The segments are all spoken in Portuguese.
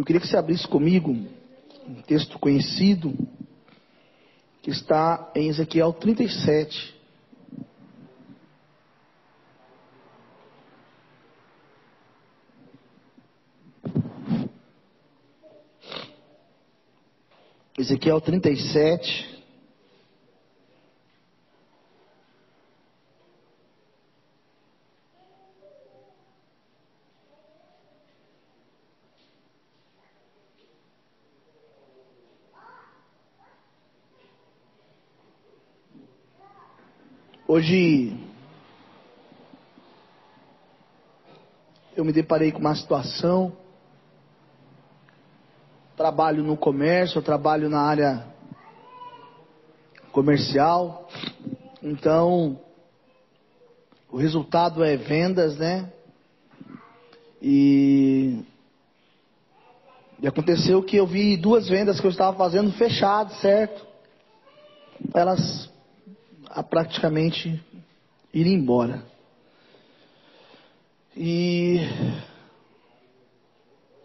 Eu queria que você abrisse comigo um texto conhecido que está em Ezequiel 37. Ezequiel 37. Hoje eu me deparei com uma situação. Trabalho no comércio, trabalho na área comercial. Então, o resultado é vendas, né? E, e aconteceu que eu vi duas vendas que eu estava fazendo fechadas, certo? Elas a praticamente ir embora. E,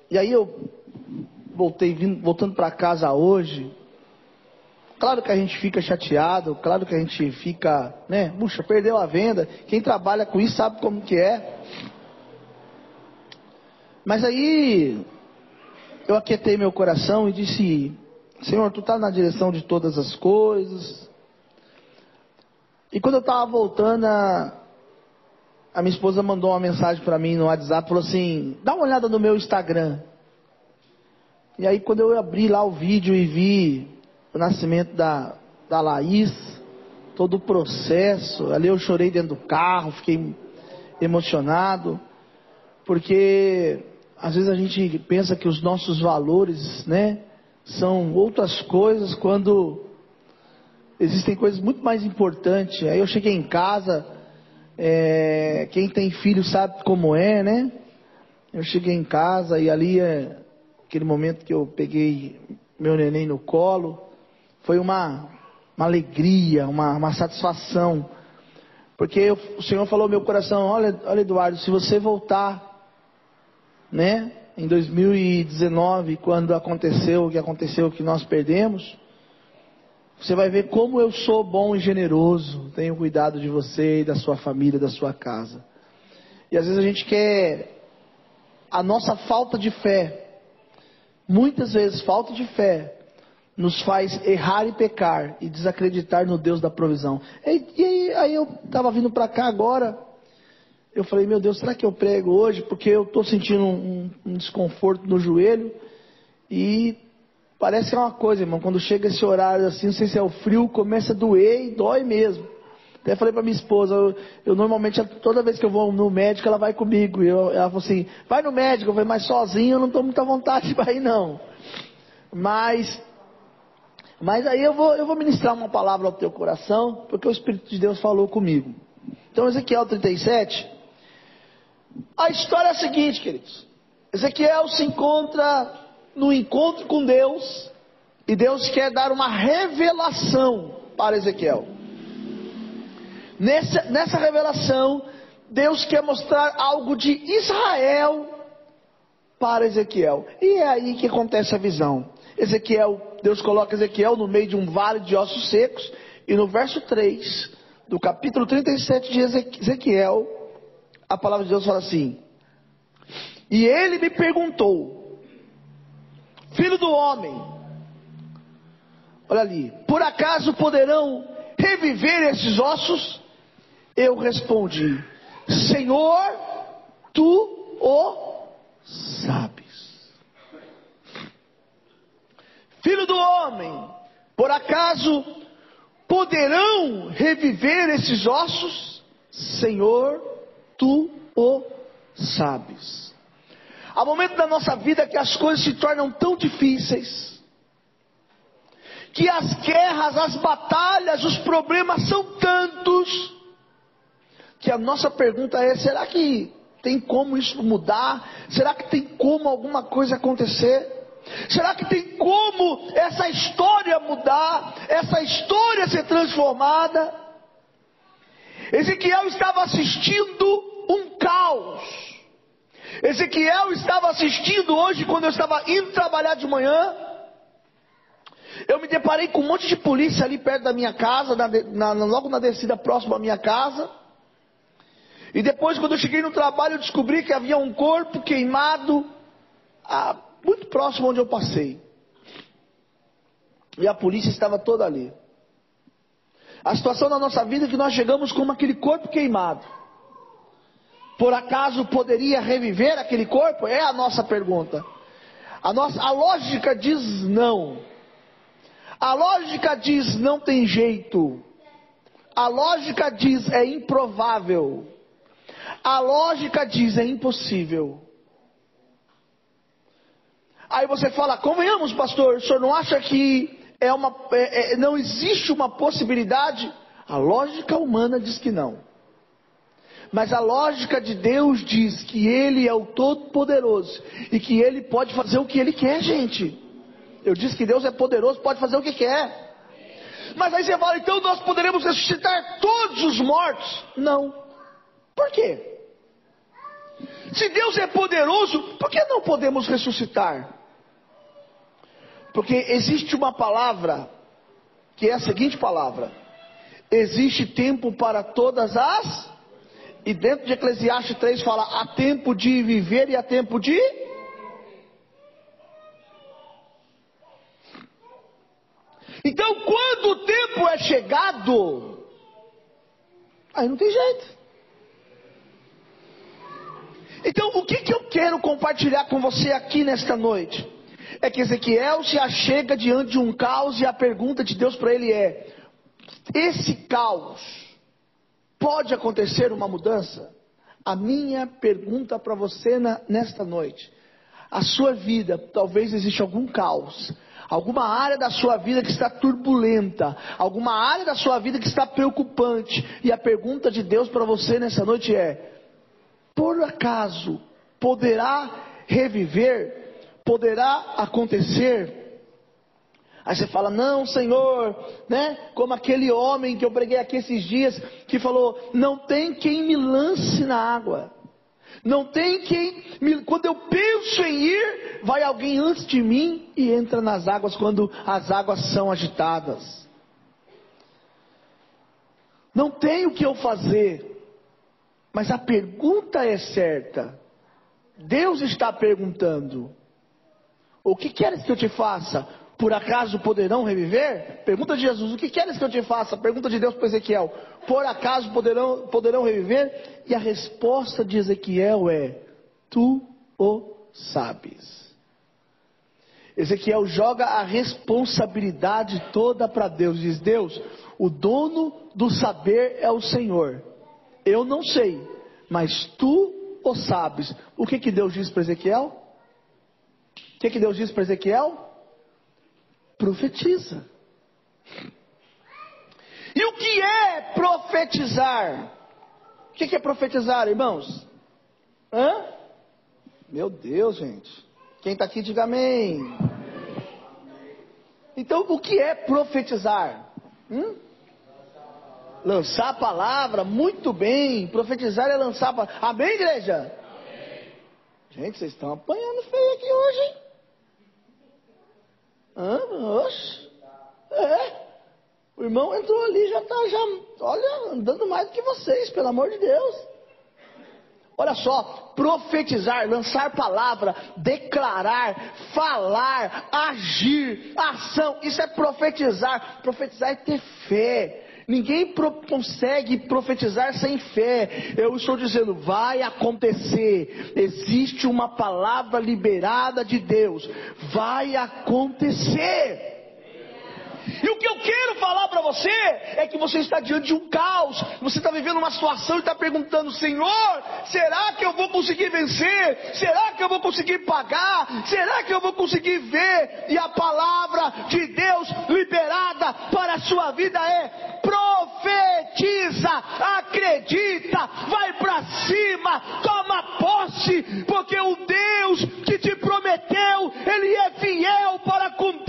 e aí eu voltei vindo, voltando para casa hoje. Claro que a gente fica chateado, claro que a gente fica, né? Puxa, perdeu a venda. Quem trabalha com isso sabe como que é. Mas aí eu aquietei meu coração e disse: Senhor, tu está na direção de todas as coisas. E quando eu estava voltando, a, a, minha esposa mandou uma mensagem para mim no WhatsApp, falou assim, dá uma olhada no meu Instagram. E aí quando eu abri lá o vídeo e vi o nascimento da, da Laís, todo o processo, ali eu chorei dentro do carro, fiquei emocionado, porque às vezes a gente pensa que os nossos valores, né, são outras coisas quando existem coisas muito mais importantes. Aí eu cheguei em casa, é, quem tem filho sabe como é, né? Eu cheguei em casa e ali é aquele momento que eu peguei meu neném no colo, foi uma, uma alegria, uma, uma satisfação. Porque eu, o Senhor falou ao meu coração, olha, olha Eduardo, se você voltar, né, em 2019, quando aconteceu o que aconteceu, que nós perdemos, você vai ver como eu sou bom e generoso, tenho cuidado de você e da sua família, da sua casa. E às vezes a gente quer a nossa falta de fé, muitas vezes falta de fé, nos faz errar e pecar e desacreditar no Deus da provisão. E, e aí, eu estava vindo para cá agora, eu falei, meu Deus, será que eu prego hoje? Porque eu estou sentindo um, um desconforto no joelho e Parece que é uma coisa, irmão, quando chega esse horário assim, não sei se é o frio, começa a doer e dói mesmo. Até falei para minha esposa, eu, eu, normalmente, toda vez que eu vou no médico, ela vai comigo. Eu, ela falou assim, vai no médico, eu falei, mas sozinho eu não estou muito à vontade para ir não. Mas, mas aí eu vou, eu vou ministrar uma palavra ao teu coração, porque o Espírito de Deus falou comigo. Então, Ezequiel 37, a história é a seguinte, queridos. Ezequiel se encontra no encontro com Deus e Deus quer dar uma revelação para Ezequiel. Nessa, nessa revelação, Deus quer mostrar algo de Israel para Ezequiel. E é aí que acontece a visão. Ezequiel, Deus coloca Ezequiel no meio de um vale de ossos secos, e no verso 3 do capítulo 37 de Ezequiel, a palavra de Deus fala assim: E ele me perguntou: Filho do homem, olha ali, por acaso poderão reviver esses ossos? Eu respondi, Senhor, tu o sabes. Filho do homem, por acaso poderão reviver esses ossos? Senhor, tu o sabes. Há momentos da nossa vida que as coisas se tornam tão difíceis, que as guerras, as batalhas, os problemas são tantos, que a nossa pergunta é: será que tem como isso mudar? Será que tem como alguma coisa acontecer? Será que tem como essa história mudar, essa história ser transformada? Ezequiel estava assistindo um caos Ezequiel estava assistindo hoje quando eu estava indo trabalhar de manhã. Eu me deparei com um monte de polícia ali perto da minha casa, na, na, logo na descida próxima à minha casa. E depois, quando eu cheguei no trabalho, eu descobri que havia um corpo queimado ah, muito próximo onde eu passei. E a polícia estava toda ali. A situação da nossa vida é que nós chegamos como aquele corpo queimado. Por acaso poderia reviver aquele corpo? É a nossa pergunta. A, nossa, a lógica diz não. A lógica diz não tem jeito. A lógica diz é improvável. A lógica diz é impossível. Aí você fala, convenhamos, pastor, o senhor não acha que é uma, é, é, não existe uma possibilidade? A lógica humana diz que não. Mas a lógica de Deus diz que Ele é o Todo-Poderoso e que Ele pode fazer o que Ele quer, gente. Eu disse que Deus é poderoso, pode fazer o que quer. Mas aí você fala, então nós poderemos ressuscitar todos os mortos? Não. Por quê? Se Deus é poderoso, por que não podemos ressuscitar? Porque existe uma palavra, que é a seguinte palavra: existe tempo para todas as. E dentro de Eclesiastes 3 fala: há tempo de viver e há tempo de. Então, quando o tempo é chegado, aí não tem jeito. Então, o que, que eu quero compartilhar com você aqui nesta noite? é que Ezequiel se achega diante de um caos e a pergunta de Deus para ele é: esse caos pode acontecer uma mudança? A minha pergunta para você na, nesta noite: a sua vida, talvez exista algum caos, alguma área da sua vida que está turbulenta, alguma área da sua vida que está preocupante, e a pergunta de Deus para você nessa noite é: por acaso poderá reviver? Poderá acontecer. Aí você fala, não, Senhor, né? Como aquele homem que eu preguei aqui esses dias, que falou: não tem quem me lance na água. Não tem quem, me, quando eu penso em ir, vai alguém antes de mim e entra nas águas quando as águas são agitadas. Não tem o que eu fazer, mas a pergunta é certa. Deus está perguntando: o que queres que eu te faça? Por acaso poderão reviver? Pergunta de Jesus: O que queres que eu te faça? Pergunta de Deus para Ezequiel: Por acaso poderão, poderão reviver? E a resposta de Ezequiel é: Tu o sabes. Ezequiel joga a responsabilidade toda para Deus. Diz: Deus, o dono do saber é o Senhor. Eu não sei, mas tu o sabes. O que, que Deus diz para Ezequiel? O que, que Deus disse para Ezequiel? Profetiza. E o que é profetizar? O que, é profetizar, irmãos? Hã? Meu Deus, gente. Quem está aqui, diga amém. Então, o que é profetizar? Hum? Lançar a palavra, muito bem. Profetizar é lançar a palavra. Amém, igreja? Amém. Gente, vocês estão apanhando feio aqui hoje, hein? É. O irmão entrou ali já está já, olha, andando mais do que vocês, pelo amor de Deus. Olha só, profetizar, lançar palavra, declarar, falar, agir, ação, isso é profetizar. Profetizar é ter fé. Ninguém pro consegue profetizar sem fé. Eu estou dizendo, vai acontecer. Existe uma palavra liberada de Deus. Vai acontecer. E o que eu quero falar para você é que você está diante de um caos, você está vivendo uma situação e está perguntando: Senhor, será que eu vou conseguir vencer? Será que eu vou conseguir pagar? Será que eu vou conseguir ver? E a palavra de Deus liberada para a sua vida é: profetiza, acredita, vai para cima, toma posse, porque o Deus que te prometeu, Ele é fiel para cumprir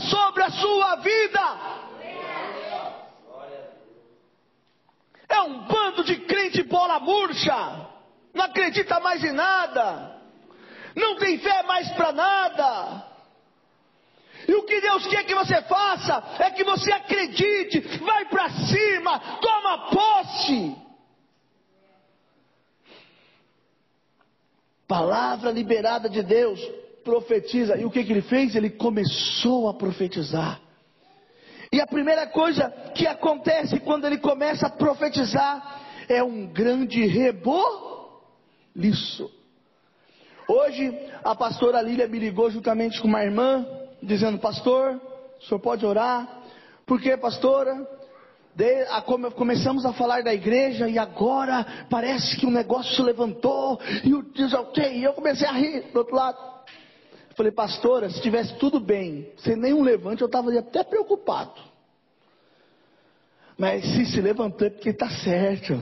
sobre a sua vida. É um bando de crente bola murcha. não acredita mais em nada, não tem fé mais para nada. E o que Deus quer que você faça é que você acredite, vai para cima, toma posse. Palavra liberada de Deus, profetiza. E o que, que ele fez? Ele começou a profetizar. E a primeira coisa que acontece quando ele começa a profetizar é um grande reboliço. Hoje a pastora Lília me ligou juntamente com uma irmã, dizendo: Pastor, o senhor pode orar? Porque, pastora, de, a, come, começamos a falar da igreja e agora parece que o um negócio se levantou e o diz ok, e eu comecei a rir do outro lado. Falei, pastora, se tivesse tudo bem, sem nenhum levante, eu estava até preocupado. Mas se se levantou é porque está certo.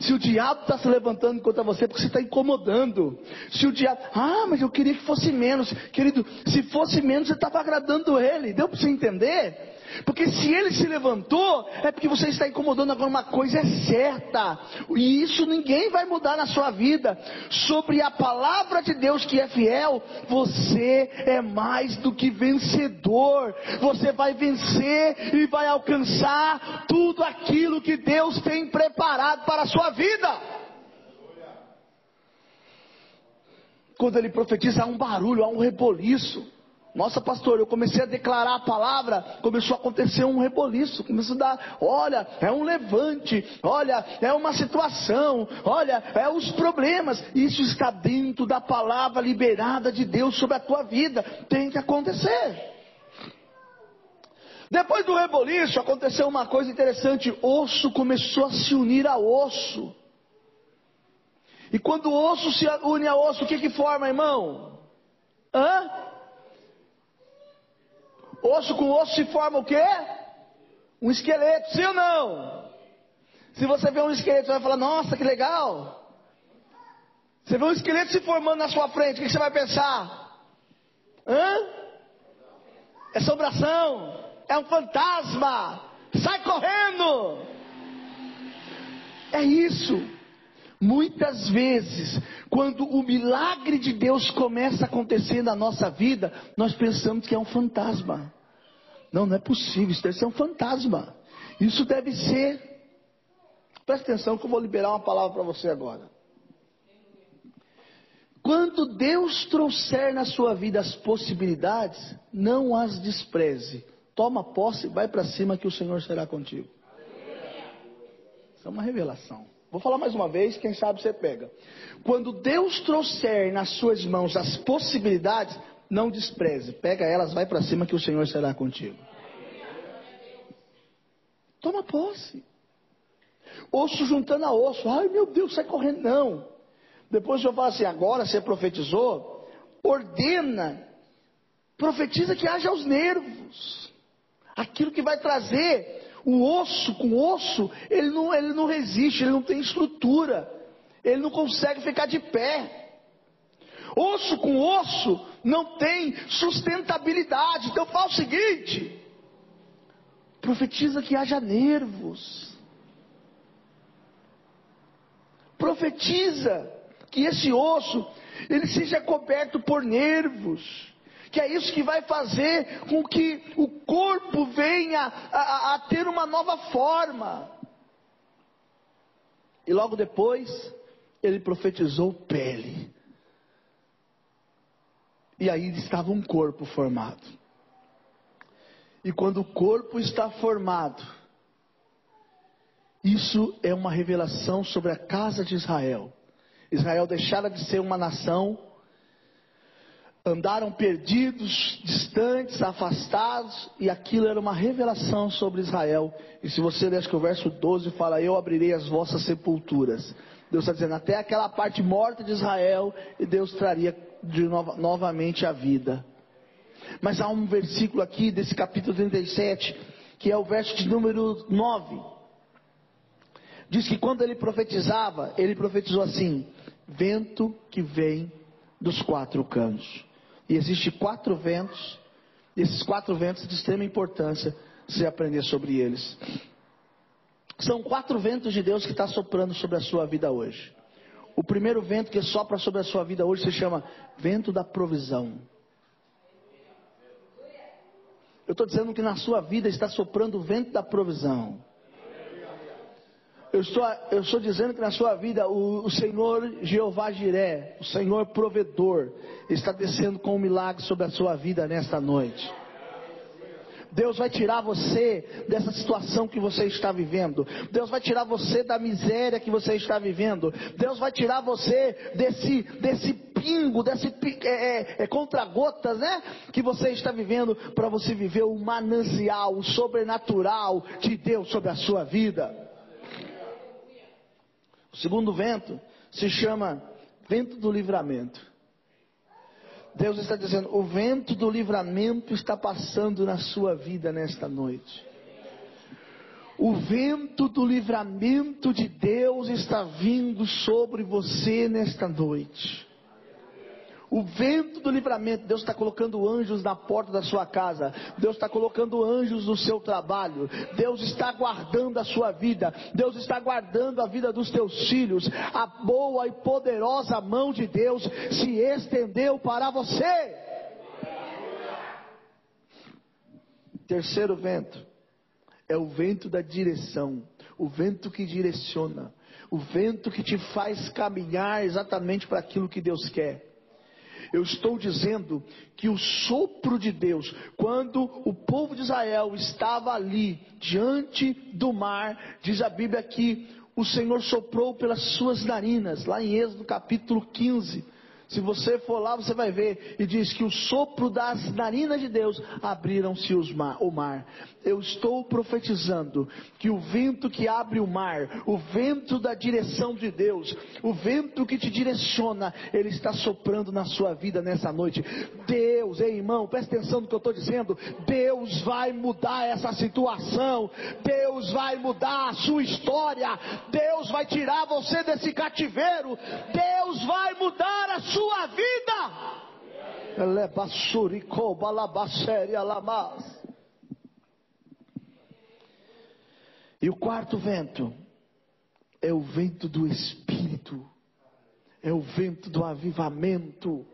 Se o diabo está se levantando contra você, é porque você está incomodando. Se o diabo, ah, mas eu queria que fosse menos, querido, se fosse menos, você estava agradando ele. Deu para você entender? Porque se ele se levantou, é porque você está incomodando agora uma coisa é certa. E isso ninguém vai mudar na sua vida. Sobre a palavra de Deus que é fiel, você é mais do que vencedor. Você vai vencer e vai alcançar tudo aquilo que Deus tem preparado para a sua vida. Quando ele profetiza, há um barulho, há um reboliço. Nossa, pastor, eu comecei a declarar a palavra, começou a acontecer um reboliço, começou a dar, olha, é um levante, olha, é uma situação, olha, é os problemas. Isso está dentro da palavra liberada de Deus sobre a tua vida. Tem que acontecer. Depois do reboliço, aconteceu uma coisa interessante: osso começou a se unir a osso. E quando o osso se une a osso, o que que forma, irmão? Hã? Osso com osso se forma o quê? Um esqueleto, sim ou não? Se você vê um esqueleto, você vai falar, nossa, que legal. Você vê um esqueleto se formando na sua frente, o que você vai pensar? Hã? É sobração, é um fantasma, sai correndo. É isso. Muitas vezes, quando o milagre de Deus começa a acontecer na nossa vida, nós pensamos que é um fantasma. Não, não é possível, isso deve ser um fantasma. Isso deve ser. Presta atenção que eu vou liberar uma palavra para você agora. Quando Deus trouxer na sua vida as possibilidades, não as despreze. Toma posse, vai para cima que o Senhor será contigo. Isso é uma revelação. Vou falar mais uma vez, quem sabe você pega. Quando Deus trouxer nas suas mãos as possibilidades, não despreze. Pega elas, vai para cima que o Senhor será contigo. Toma posse. Osso juntando a osso. Ai meu Deus, sai correndo. Não. Depois eu falo assim, agora você profetizou, ordena, profetiza que haja os nervos. Aquilo que vai trazer o osso com osso, ele não, ele não resiste, ele não tem estrutura, ele não consegue ficar de pé. Osso com osso não tem sustentabilidade. Então fala o seguinte: profetiza que haja nervos. Profetiza que esse osso ele seja coberto por nervos que é isso que vai fazer com que o corpo venha a, a, a ter uma nova forma. E logo depois, ele profetizou pele. E aí estava um corpo formado. E quando o corpo está formado, isso é uma revelação sobre a casa de Israel. Israel deixara de ser uma nação andaram perdidos, distantes, afastados, e aquilo era uma revelação sobre Israel. E se você ler, acho que o verso 12 fala: Eu abrirei as vossas sepulturas. Deus está dizendo, até aquela parte morta de Israel, e Deus traria de nova, novamente a vida. Mas há um versículo aqui desse capítulo 37, que é o verso de número 9. Diz que quando ele profetizava, ele profetizou assim: vento que vem dos quatro cantos. E existem quatro ventos, e esses quatro ventos de extrema importância se aprender sobre eles. São quatro ventos de Deus que está soprando sobre a sua vida hoje. o primeiro vento que sopra sobre a sua vida hoje se chama vento da provisão. Eu estou dizendo que na sua vida está soprando o vento da provisão. Eu estou, eu estou dizendo que na sua vida o, o Senhor Jeová Jiré, o Senhor provedor, está descendo com um milagre sobre a sua vida nesta noite. Deus vai tirar você dessa situação que você está vivendo. Deus vai tirar você da miséria que você está vivendo. Deus vai tirar você desse, desse pingo, desse é, é, é, contra-gotas, né? Que você está vivendo para você viver o manancial, o sobrenatural de Deus sobre a sua vida. O segundo vento se chama vento do livramento. Deus está dizendo: o vento do livramento está passando na sua vida nesta noite. O vento do livramento de Deus está vindo sobre você nesta noite. O vento do livramento, Deus está colocando anjos na porta da sua casa, Deus está colocando anjos no seu trabalho, Deus está guardando a sua vida, Deus está guardando a vida dos teus filhos. A boa e poderosa mão de Deus se estendeu para você. Terceiro vento é o vento da direção, o vento que direciona, o vento que te faz caminhar exatamente para aquilo que Deus quer. Eu estou dizendo que o sopro de Deus, quando o povo de Israel estava ali, diante do mar, diz a Bíblia que o Senhor soprou pelas suas narinas, lá em Êxodo capítulo 15. Se você for lá, você vai ver, e diz que o sopro das narinas de Deus abriram-se o mar. Eu estou profetizando que o vento que abre o mar, o vento da direção de Deus, o vento que te direciona, ele está soprando na sua vida nessa noite. Deus, ei irmão, presta atenção no que eu estou dizendo. Deus vai mudar essa situação. Deus vai mudar a sua história. Deus vai tirar você desse cativeiro. Deus vai mudar a sua sua vida. E o quarto vento é o vento do Espírito, é o vento do avivamento,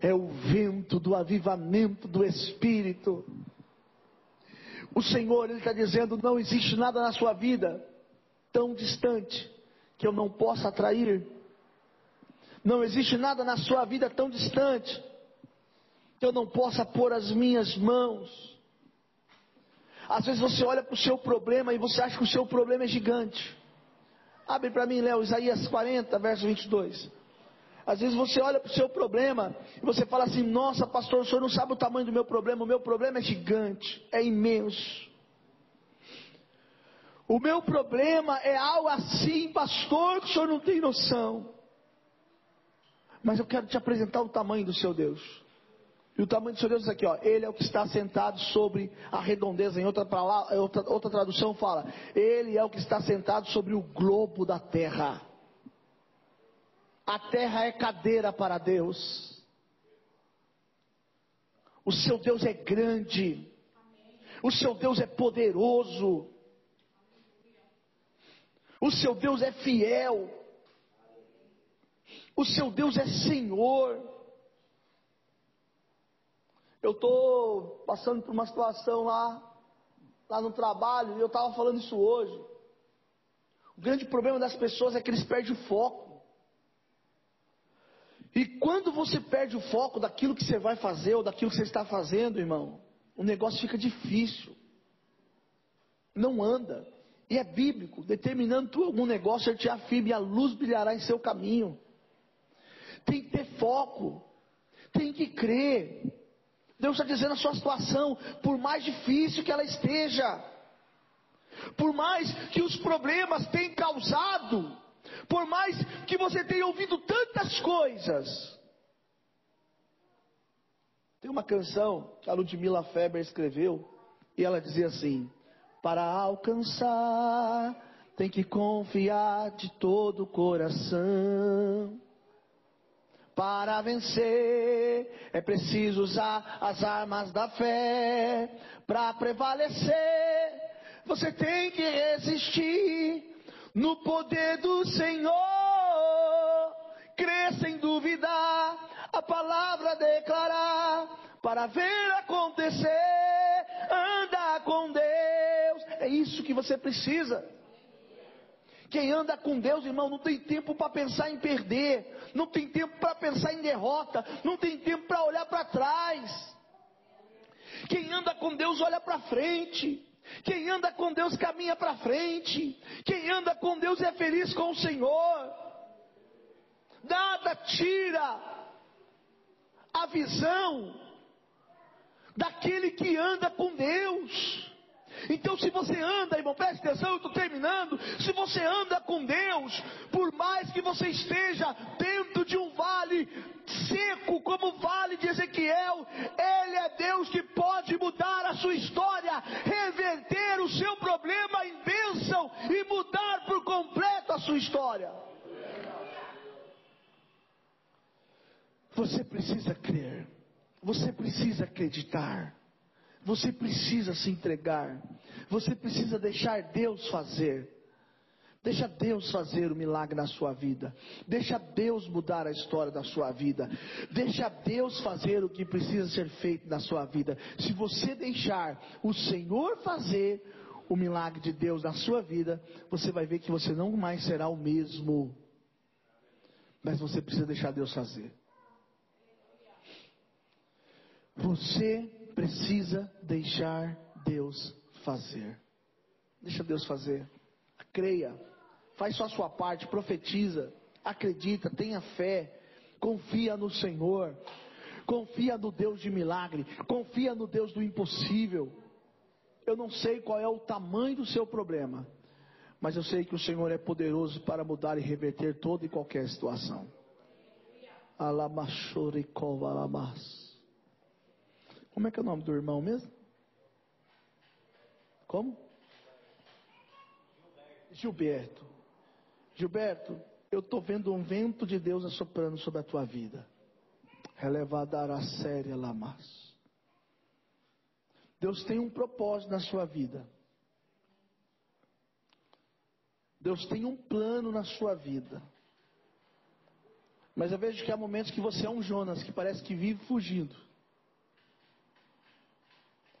é o vento do avivamento do Espírito. O Senhor, Ele está dizendo: não existe nada na sua vida tão distante que eu não possa atrair. Não existe nada na sua vida tão distante que eu não possa pôr as minhas mãos. Às vezes você olha para o seu problema e você acha que o seu problema é gigante. Abre para mim, Léo, Isaías 40, verso 22. Às vezes você olha para o seu problema e você fala assim: Nossa, pastor, o senhor não sabe o tamanho do meu problema. O meu problema é gigante, é imenso. O meu problema é algo assim, pastor, que o senhor não tem noção. Mas eu quero te apresentar o tamanho do seu Deus. E o tamanho do seu Deus é aqui, ó. Ele é o que está sentado sobre a redondeza. Em outra, outra, outra tradução fala: Ele é o que está sentado sobre o globo da terra. A terra é cadeira para Deus. O seu Deus é grande. O seu Deus é poderoso. O seu Deus é fiel. O seu Deus é Senhor. Eu estou passando por uma situação lá, lá no trabalho, e eu estava falando isso hoje. O grande problema das pessoas é que eles perdem o foco. E quando você perde o foco daquilo que você vai fazer ou daquilo que você está fazendo, irmão, o negócio fica difícil. Não anda. E é bíblico, determinando tu algum negócio, ele te afirme, e a luz brilhará em seu caminho tem que ter foco, tem que crer. Deus está dizendo a sua situação, por mais difícil que ela esteja, por mais que os problemas tenham causado, por mais que você tenha ouvido tantas coisas. Tem uma canção que a Ludmila Feber escreveu, e ela dizia assim: Para alcançar, tem que confiar de todo o coração. Para vencer é preciso usar as armas da fé. Para prevalecer, você tem que resistir no poder do Senhor. crer sem duvidar, a palavra declarar, para ver acontecer, anda com Deus. É isso que você precisa. Quem anda com Deus, irmão, não tem tempo para pensar em perder, não tem tempo para pensar em derrota, não tem tempo para olhar para trás. Quem anda com Deus olha para frente. Quem anda com Deus caminha para frente. Quem anda com Deus é feliz com o Senhor. Nada tira a visão daquele que anda com Deus. Então, se você anda, irmão, preste atenção, eu estou terminando. Se você anda com Deus, por mais que você esteja dentro de um vale seco, como o vale de Ezequiel, Ele é Deus que pode mudar a sua história, reverter o seu problema em bênção e mudar por completo a sua história. Você precisa crer, você precisa acreditar. Você precisa se entregar. Você precisa deixar Deus fazer. Deixa Deus fazer o milagre na sua vida. Deixa Deus mudar a história da sua vida. Deixa Deus fazer o que precisa ser feito na sua vida. Se você deixar o Senhor fazer o milagre de Deus na sua vida, você vai ver que você não mais será o mesmo. Mas você precisa deixar Deus fazer. Você precisa deixar Deus fazer. Deixa Deus fazer. Creia. Faz só a sua parte, profetiza, acredita, tenha fé, confia no Senhor. Confia no Deus de milagre, confia no Deus do impossível. Eu não sei qual é o tamanho do seu problema, mas eu sei que o Senhor é poderoso para mudar e reverter toda e qualquer situação. Alamachoricova alamas. Como é que é o nome do irmão mesmo? Como? Gilberto. Gilberto, eu estou vendo um vento de Deus assoprando sobre a tua vida. Relevadará séria lamas. Deus tem um propósito na sua vida. Deus tem um plano na sua vida. Mas eu vejo que há momentos que você é um Jonas que parece que vive fugindo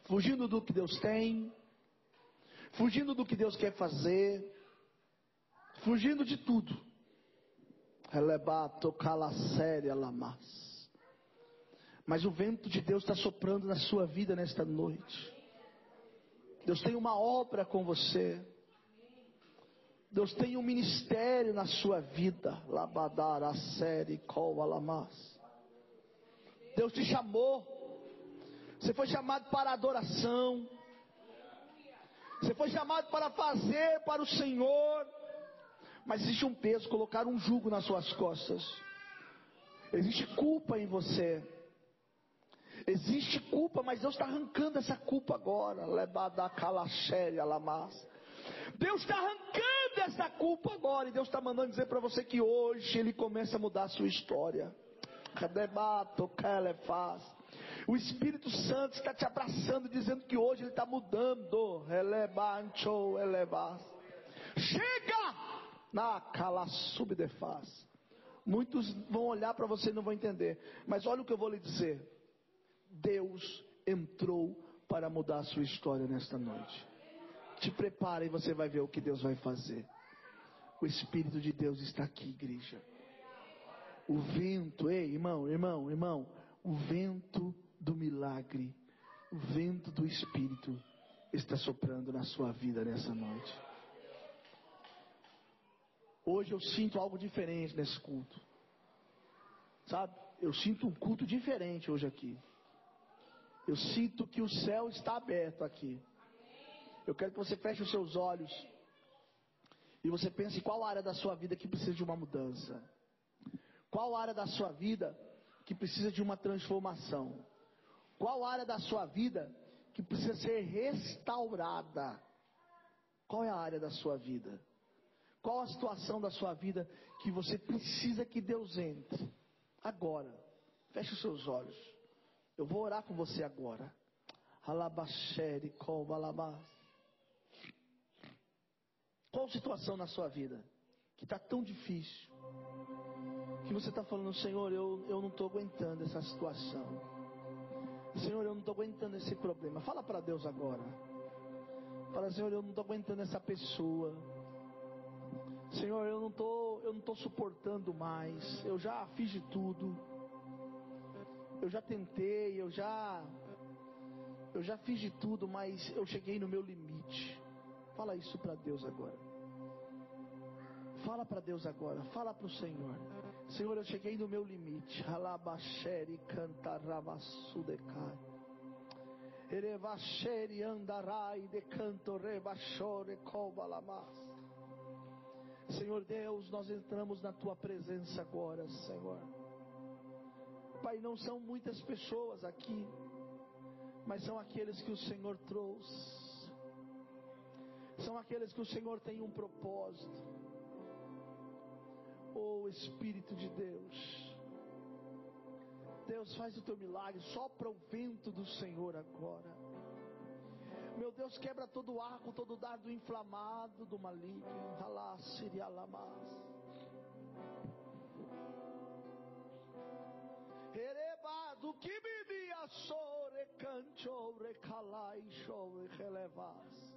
fugindo do que Deus tem, fugindo do que Deus quer fazer, fugindo de tudo. Relebato séria lamas. Mas o vento de Deus está soprando na sua vida nesta noite. Deus tem uma obra com você. Deus tem um ministério na sua vida. Labadara série col. Deus te chamou você foi chamado para adoração. Você foi chamado para fazer para o Senhor. Mas existe um peso, colocar um jugo nas suas costas. Existe culpa em você. Existe culpa, mas Deus está arrancando essa culpa agora. Deus está arrancando essa culpa agora. E Deus está mandando dizer para você que hoje Ele começa a mudar a sua história. O Espírito Santo está te abraçando, dizendo que hoje Ele está mudando. Elebancho, elevas. Chega! Na cala subdefaz. Muitos vão olhar para você e não vão entender. Mas olha o que eu vou lhe dizer. Deus entrou para mudar a sua história nesta noite. Te prepare e você vai ver o que Deus vai fazer. O Espírito de Deus está aqui, igreja. O vento, ei, irmão, irmão, irmão, o vento do milagre, o vento do Espírito está soprando na sua vida nessa noite. Hoje eu sinto algo diferente nesse culto. Sabe? Eu sinto um culto diferente hoje aqui. Eu sinto que o céu está aberto aqui. Eu quero que você feche os seus olhos e você pense qual área da sua vida que precisa de uma mudança. Qual área da sua vida que precisa de uma transformação? Qual área da sua vida que precisa ser restaurada? Qual é a área da sua vida? Qual a situação da sua vida que você precisa que Deus entre? Agora. Feche os seus olhos. Eu vou orar com você agora. Alabashere, Kobalabas. Qual situação na sua vida que está tão difícil? E você está falando, Senhor, eu, eu não estou aguentando essa situação. Senhor, eu não estou aguentando esse problema. Fala para Deus agora. Fala, Senhor, eu não estou aguentando essa pessoa. Senhor, eu não tô, eu não suportando mais. Eu já fiz de tudo. Eu já tentei, eu já eu já fiz de tudo, mas eu cheguei no meu limite. Fala isso para Deus agora. Fala para Deus agora. Fala para o Senhor. Senhor, eu cheguei no meu limite. Alabasheri cantarabasudecai. Erevasheri andarai de canto rebashore. Senhor Deus, nós entramos na tua presença agora, Senhor. Pai, não são muitas pessoas aqui mas são aqueles que o Senhor trouxe, são aqueles que o Senhor tem um propósito. Oh Espírito de Deus, Deus faz o teu milagre, sopra o vento do Senhor agora. Meu Deus, quebra todo o arco, todo o dardo inflamado do maligno. Alá, Sirialamas. Erebado que vivia sore cancho recalai chove relevas.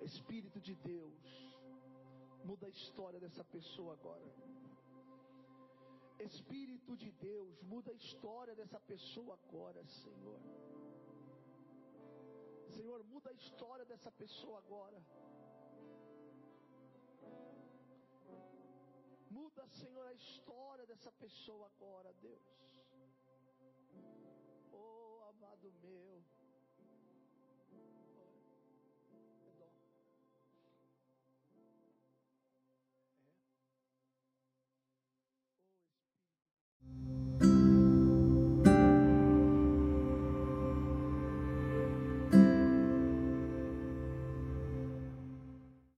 Espírito de Deus, muda a história dessa pessoa agora. Espírito de Deus, muda a história dessa pessoa agora, Senhor. Senhor, muda a história dessa pessoa agora. Muda, Senhor, a história dessa pessoa agora, Deus. Oh, amado meu.